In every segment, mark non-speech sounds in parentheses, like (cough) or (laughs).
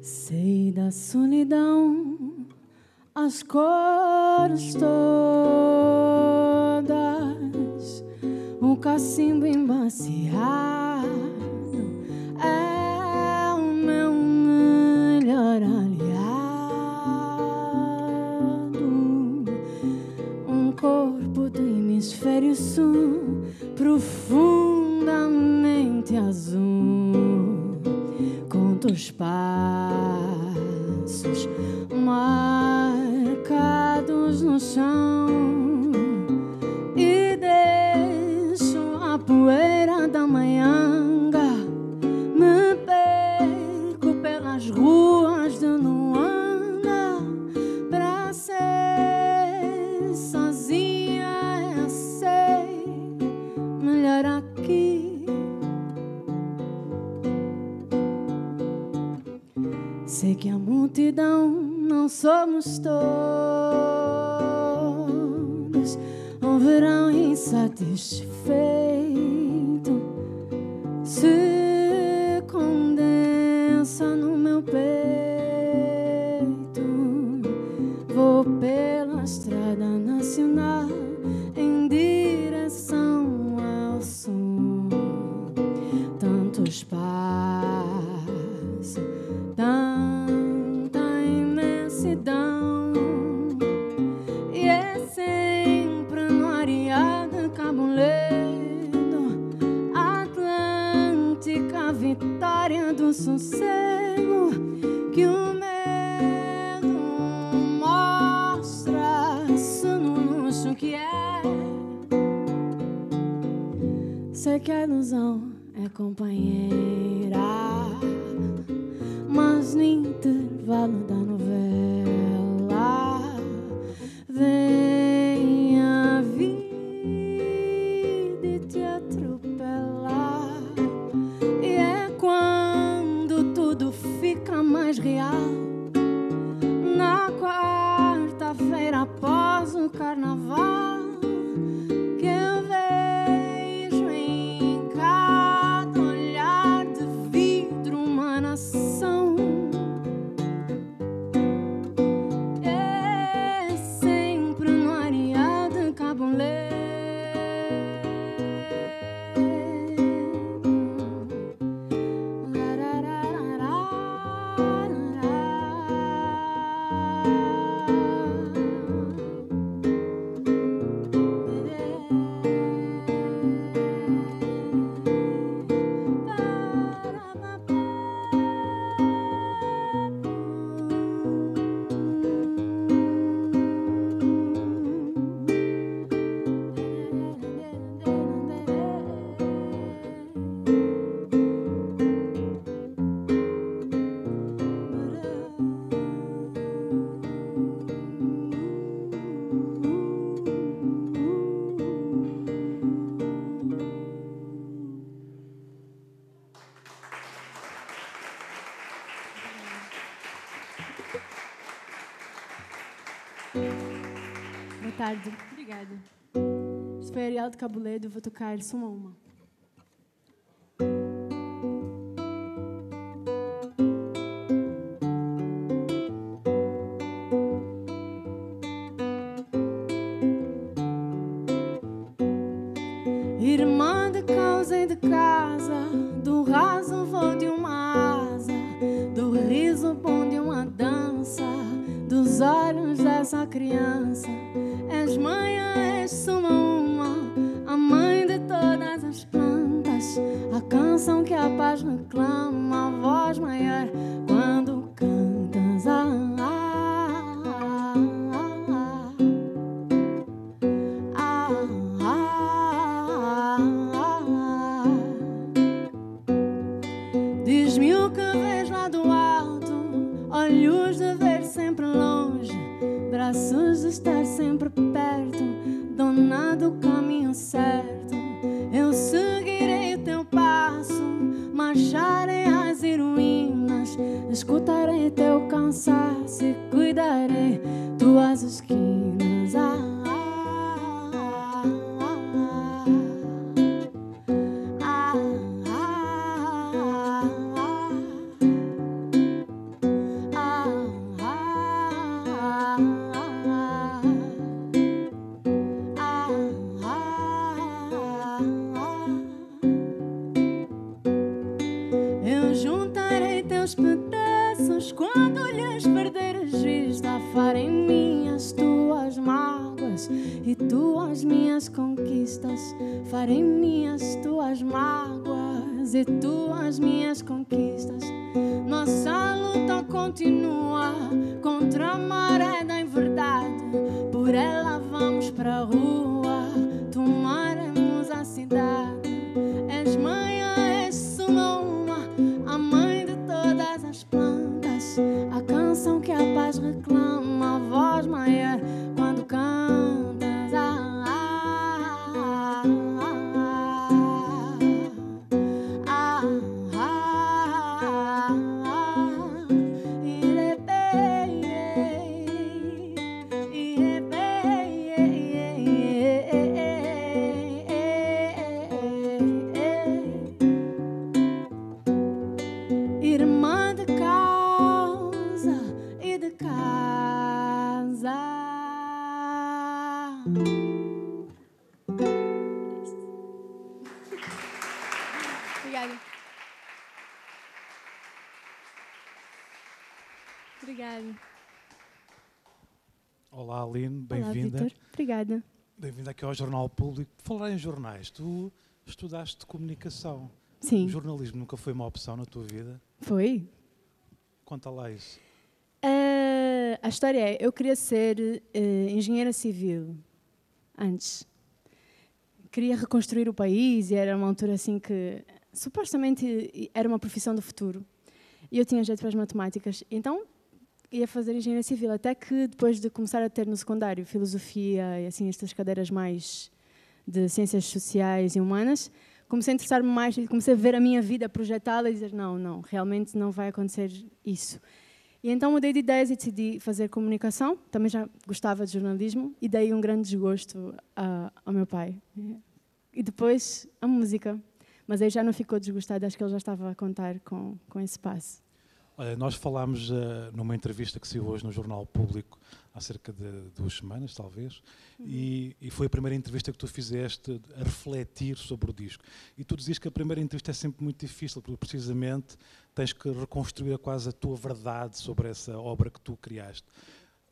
Sei da solidão as cores todas, um cacimbo embaciado é o meu melhor aliado. Um corpo do hemisfério sul profundo. os passos marcados no chão. stone. Que a ilusão é companheira, mas no intervalo da novela. Cabuledo, eu vou tocar eles uma uma. Contra a maré da inverdade. Por ela vamos pra rua, aqui ao Jornal Público. Falar em jornais, tu estudaste comunicação. Sim, Jornalismo nunca foi uma opção na tua vida? foi. Conta lá isso. Eh, a história é, eu queria ser eh, engenheira civil antes. Queria reconstruir o país e era uma altura assim que supostamente era uma profissão do futuro. E eu tinha jeito para as matemáticas, então ia fazer engenharia civil até que depois de começar a ter no secundário filosofia e assim estas cadeiras mais de ciências sociais e humanas, comecei a interessar-me mais e comecei a ver a minha vida projetada e dizer não, não, realmente não vai acontecer isso. E então mudei de ideias e decidi fazer comunicação. Também já gostava de jornalismo e dei um grande desgosto a- ao meu pai. E depois a música. Mas aí já não ficou desgostado, acho que ele já estava a contar com, com esse passo. Olha, nós falámos eh, numa entrevista que saiu hoje no Jornal Público, há cerca de duas semanas, talvez, e, e foi a primeira entrevista que tu fizeste a refletir sobre o disco. E tu dizias que a primeira entrevista é sempre muito difícil, porque precisamente tens que reconstruir quase a tua verdade sobre essa obra que tu criaste.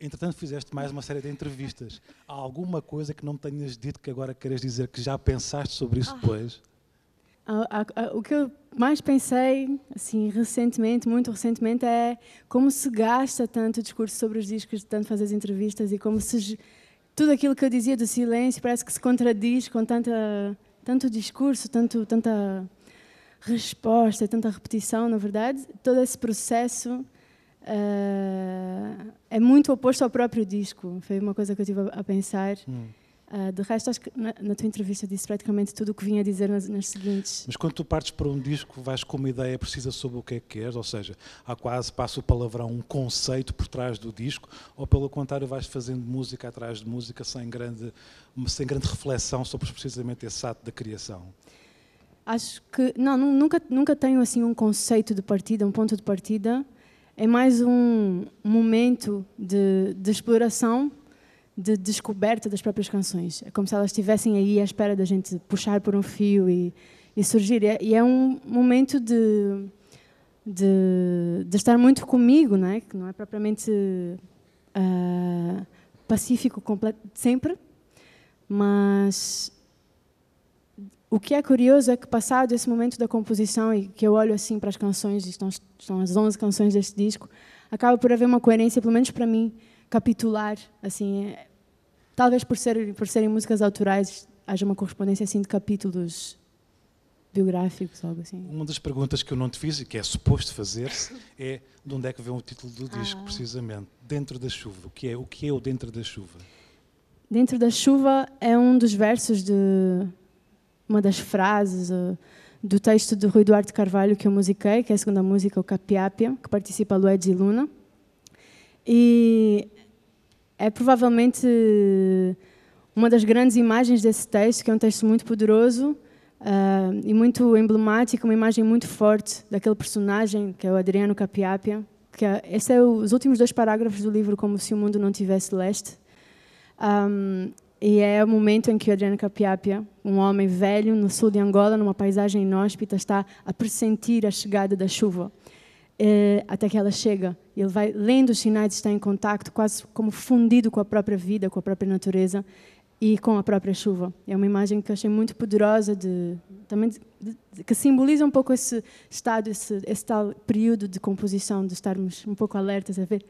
Entretanto, fizeste mais uma série de entrevistas. Há alguma coisa que não tenhas dito que agora queres dizer que já pensaste sobre isso depois? A- a- a- o que eu mais pensei, assim, recentemente, muito recentemente, é como se gasta tanto o discurso sobre os discos, de tanto fazer as entrevistas e como se tudo aquilo que eu dizia do silêncio parece que se contradiz com tanta, tanto discurso, tanto, tanta resposta, tanta repetição, na verdade. Todo esse processo eh, é muito oposto ao próprio disco. Foi uma coisa que eu tive a pensar. Hum. Ah, de resto, acho que na, na tua entrevista disse praticamente tudo o que vinha a dizer nas, nas seguintes. Mas quando tu partes para um disco, vais com uma ideia precisa sobre o que é que queres, ou seja, há quase, passa o palavrão, um conceito por trás do disco, ou pelo contrário, vais fazendo música atrás de música sem grande, sem grande reflexão sobre precisamente esse ato da criação. Acho que não, nu- nunca nunca tenho assim um conceito de partida, um ponto de partida. É mais um momento de, de exploração, de descoberta das próprias canções. É como se elas estivessem aí à espera da gente puxar por um fio e, e surgir. E é, é um momento de, de, de estar muito comigo, não é? Que não é propriamente ah, pacífico completo, sempre, mas o que é curioso é que passado esse momento da composição e que eu olho assim para as canções, estão, estão as 11 canções deste disco, acaba por haver uma coerência, pelo menos para mim, capitular, assim, é- talvez por ser por serem músicas autorais, haja uma correspondência assim de capítulos biográficos, algo assim. Uma das perguntas que eu não te fiz e que é suposto fazer-se é de onde é que vem o título do disco, Ah. precisamente. Dentro da chuva. O que é o, que é o Dentro da Chuva? Dentro da chuva é um dos versos de uma das frases eh, do texto de Rui Duarte Carvalho que eu musiquei, que é a segunda música, o Capiápia, que participa Luedes e Luna. E é provavelmente uma das grandes imagens desse texto, que é um texto muito poderoso ah, e muito emblemático, uma imagem muito forte daquele personagem, que é o Adriano Capiápia. Que é, esse é o- os últimos dois parágrafos do livro, Como se o Mundo Não Tivesse Leste. Um, e é o momento em que o Adriano Capiapia, um homem velho no sul de Angola, numa paisagem inóspita, está a pressentir a chegada da chuva. É, até que ela chega. Ele vai lendo os sinais, está em contato, quase como fundido com a própria vida, com a própria natureza e com a própria chuva. É uma imagem que eu achei muito poderosa, de, também de, de, que simboliza um pouco esse estado, esse, esse, tal período de composição, de estarmos um pouco alertas a ver,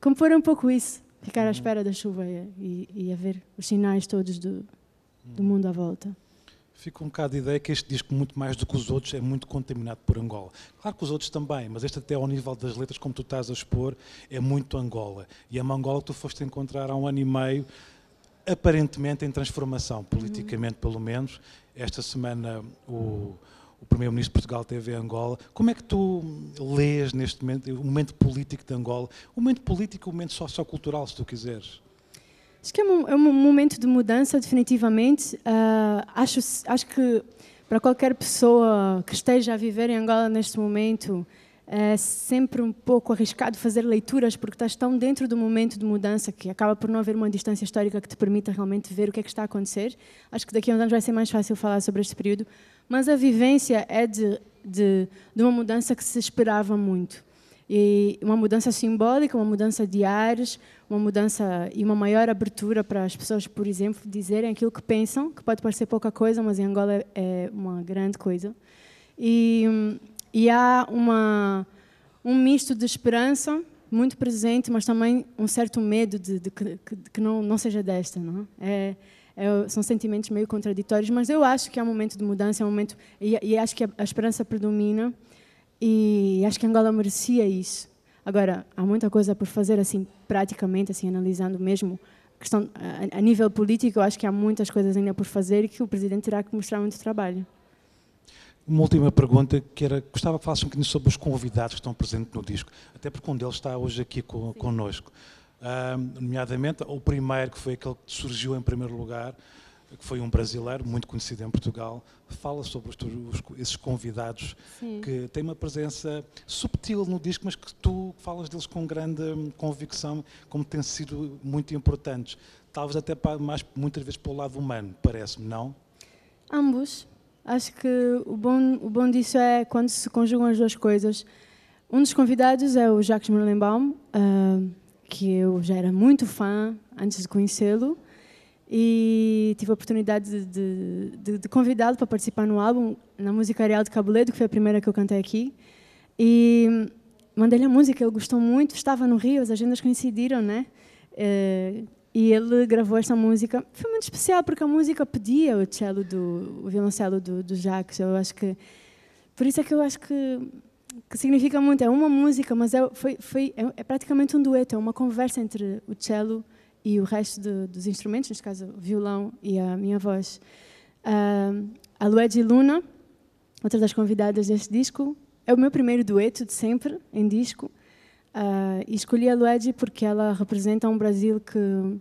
compor um pouco isso, ficar à uhum. espera da chuva e, e, e a ver os sinais todos do, do mundo à volta. Fico um bocado de ideia que este disco, muito mais do que os outros, é muito contaminado por Angola. Claro que os outros também, mas este até ao nível das letras, como tu estás a expor, é muito Angola. E é uma Angola que tu foste encontrar há um ano e meio, aparentemente em transformação, politicamente pelo menos. Esta semana o, o Primeiro-Ministro de Portugal teve Angola. Como é que tu lês neste momento o momento político de Angola? O momento político o momento sociocultural, se tu quiseres. Acho que é um, é um momento de mudança, definitivamente. Uh, acho, acho que para qualquer pessoa que esteja a viver em Angola neste momento, é sempre um pouco arriscado fazer leituras porque estás tão dentro do momento de mudança que acaba por não haver uma distância histórica que te permita realmente ver o que é que está a acontecer. Acho que daqui a uns anos vai ser mais fácil falar sobre este período, mas a vivência é de, de, de uma mudança que se esperava muito. E uma mudança simbólica, uma mudança de ares, uma mudança e uma maior abertura para as pessoas, por exemplo, dizerem aquilo que pensam, que pode parecer pouca coisa, mas em Angola é uma grande coisa. E, e há uma, um misto de esperança muito presente, mas também um certo medo de, de, de, que não, não seja desta. Não é? É, são sentimentos meio contraditórios, mas eu acho que é um momento de mudança, é um momento e, e acho que a, a esperança predomina. E acho que Angola merecia isso. Agora, há muita coisa por fazer, assim, praticamente, assim, analisando mesmo questão a, a nível político, eu acho que há muitas coisas ainda por fazer e que o presidente terá que mostrar muito trabalho. Uma última pergunta, que era, gostava que falasse um bocadinho sobre os convidados que estão presentes no disco, até porque um deles está hoje aqui con, connosco. Uh, nomeadamente, o primeiro, que foi aquele que surgiu em primeiro lugar, que foi um brasileiro muito conhecido em Portugal, fala sobre os, os, esses convidados Sim. que têm uma presença subtil no disco, mas que tu falas deles com grande convicção, como têm sido muito importantes. Talvez até para, mais, muitas vezes para o lado humano, parece-me, não? Ambos. Acho que o bom, o bom disso é quando se conjugam as duas coisas. Um dos convidados é o Jacques Merlenbaum, uh, que eu já era muito fã antes de conhecê-lo e tive a oportunidade de, de, de convidá-lo para participar no álbum, na música Areal de Cabuledo, que foi a primeira que eu cantei aqui. E mandei-lhe a música, ele gostou muito, estava no Rio, as agendas coincidiram, né? Eh, e ele gravou esta música. Foi muito especial porque a música pedia o cello do o violoncelo do, do Jacques. Eu acho que por isso é que eu acho que que significa muito. É uma música, mas é, foi, foi, é, é praticamente um dueto, é uma conversa entre o cello e o resto dos instrumentos, neste caso o violão e a minha voz. Uh, a Lued Luna, outra das convidadas deste disco, é o meu primeiro dueto de sempre em disco. Uh, e escolhi a Lued porque ela representa um Brasil que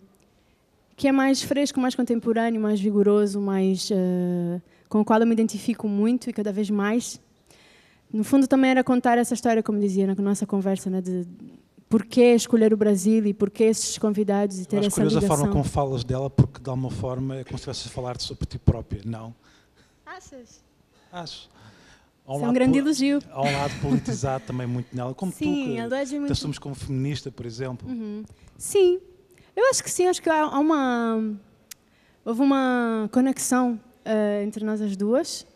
que é mais fresco, mais contemporâneo, mais vigoroso, mais uh, com o qual eu me identifico muito e cada vez mais. No fundo, também era contar essa história, como dizia na nossa conversa, né, de porquê escolher o Brasil e porquê esses convidados e ter essa ligação. a forma como falas dela, porque de alguma forma é como se estivesse a falar sobre ti própria, não? Achas? Acho. Há um, é um grande elogio. Há um lado politizado também muito nela, como sim, tu, que é muito... assumes como feminista, por exemplo. Uhum. Sim, eu acho que sim, acho que há uma... Houve uma conexão uh, entre nós as duas.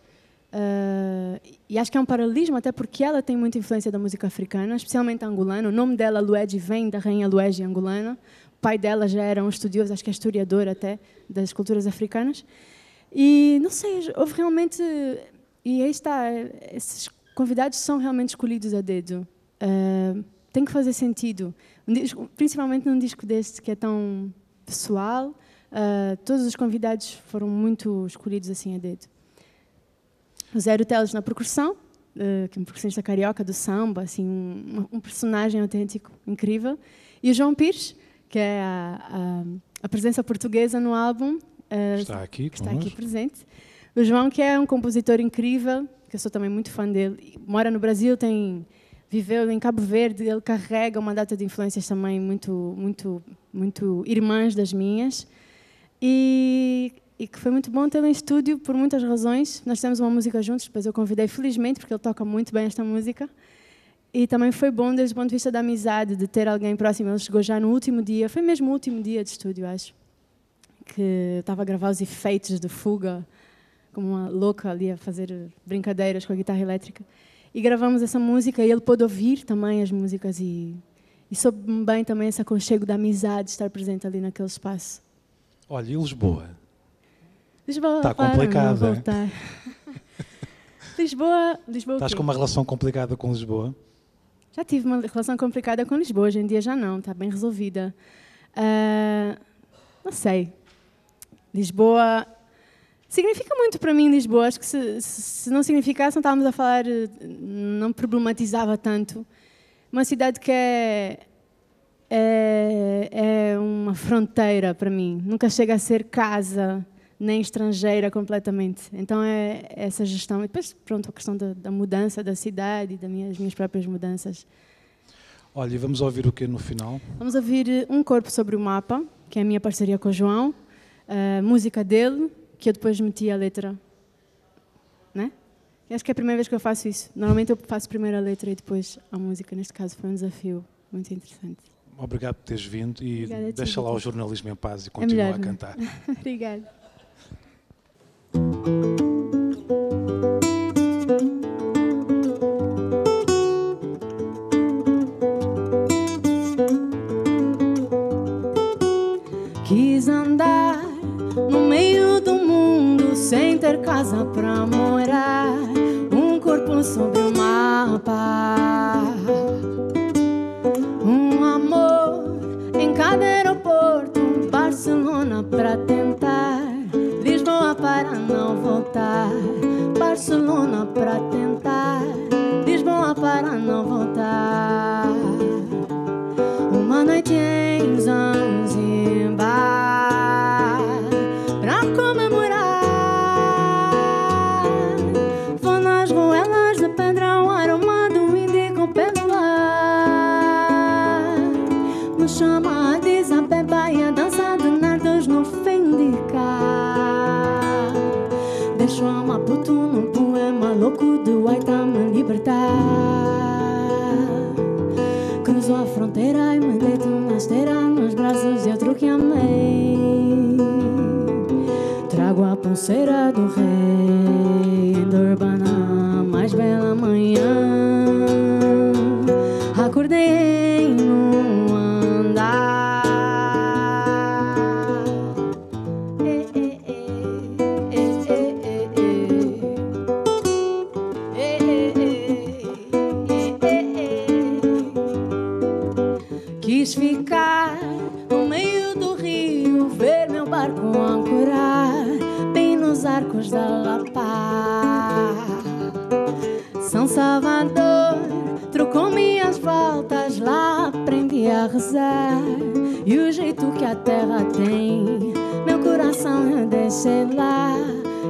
Uh, e acho que é um paralelismo, até porque ela tem muita influência da música africana, especialmente angolana. O nome dela, Lued, vem da rainha Lued angolana. O pai dela já era um estudioso, acho que é historiador até, das culturas africanas. E, não sei, houve realmente... E aí está, esses convidados são realmente escolhidos a dedo. Uh, tem que fazer sentido. Principalmente num disco deste que é tão pessoal, uh, todos os convidados foram muito escolhidos assim a dedo o Zero Teles na percussão, uh, que é um percussionista carioca do samba, assim, um, um, personagem autêntico, incrível. E o João Pires, que é a, a, a presença portuguesa no álbum. Uh, está aqui, está aqui presente. O João, que é um compositor incrível, que eu sou também muito fã dele. Mora no Brasil, tem viveu em Cabo Verde, ele carrega uma data de influências também muito, muito, muito irmãs das minhas. E e que foi muito bom tê-lo em estúdio por muitas razões. Nós temos uma música juntos, depois eu convidei felizmente, porque ele toca muito bem esta música. e também foi bom desde o ponto de vista da amizade, de ter alguém próximo. Ele chegou já no último dia, foi mesmo o último dia de estúdio, acho, que estava a gravar os efeitos de fuga, como uma louca ali a fazer brincadeiras com a guitarra elétrica. E gravamos essa música e ele pôde ouvir também as músicas e, e soube bem também esse aconchego da amizade, estar presente ali naquele espaço. Olha, e Lisboa? Lisboa Está complicado, é? (laughs) Lisboa, Lisboa Estás com uma relação complicada com Lisboa? Já tive uma relação complicada com Lisboa, hoje em dia já não, está bem resolvida. Ah, não sei. Lisboa significa muito para mim, Lisboa. Acho que se, se- não significasse, não estávamos a falar, não problematizava tanto. Uma cidade que é, é, é uma fronteira para mim. Nunca chega a ser casa, nem estrangeira completamente. Então é essa gestão. E depois, pronto, a questão da, da mudança da cidade, das minhas, minhas próprias mudanças. Olha, e vamos ouvir o que no final? Vamos ouvir eh, Um Corpo sobre o Mapa, que é a minha parceria com o João, a música dele, que eu depois meti a letra. Né? Acho que é a primeira vez que eu faço isso. Normalmente eu faço primeiro a letra e depois a música. Neste caso foi um desafio muito interessante. Obrigado por teres vindo e Obrigada deixa lá o jornalismo em paz e continua melhor, a não é? cantar. (laughs) Obrigada. Quis andar no meio do mundo sem ter casa pra morar. Um corpo sobre de Waita me libertar. Cruzo a fronteira e me deito na esteira Nos braços de outro que amei. Trago a pulseira do rei urbana mais bela manhã a terra tem, meu coração eu deixei lá.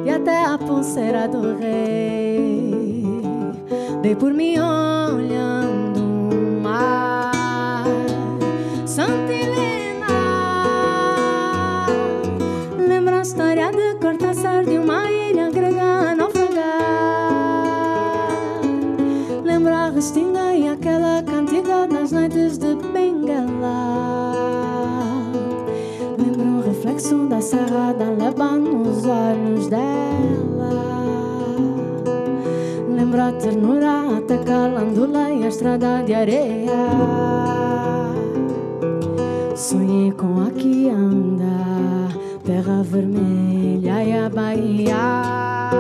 E até a pulseira do rei, dei por mim olhando o mar. Santa Helena, lembra a história de Cortaçar de uma ilha grega a naufragar. Lembra a restinga e aquela cantiga das noites de Bengala. Reflexo da serra da Leba nos olhos dela. Lembra a ternura até calandula e a estrada de areia. Sonhei com a que anda, terra vermelha e a Bahia.